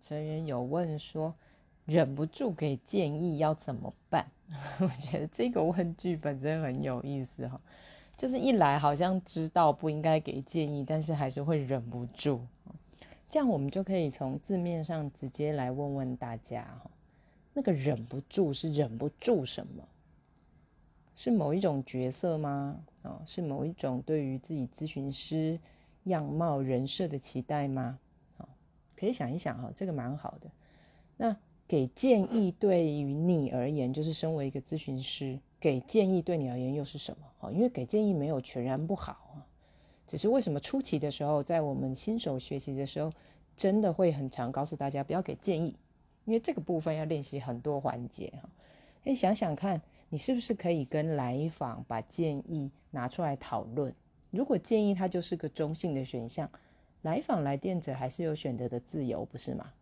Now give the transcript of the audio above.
成员有问说，忍不住给建议要怎么办？我觉得这个问句本身很有意思哈，就是一来好像知道不应该给建议，但是还是会忍不住。这样我们就可以从字面上直接来问问大家哈，那个忍不住是忍不住什么？是某一种角色吗？哦，是某一种对于自己咨询师样貌人设的期待吗？可以想一想哈，这个蛮好的。那给建议对于你而言，就是身为一个咨询师，给建议对你而言又是什么？哈，因为给建议没有全然不好啊，只是为什么初期的时候，在我们新手学习的时候，真的会很常告诉大家不要给建议，因为这个部分要练习很多环节哈。以想想看。你是不是可以跟来访把建议拿出来讨论？如果建议它就是个中性的选项，来访来电者还是有选择的自由，不是吗？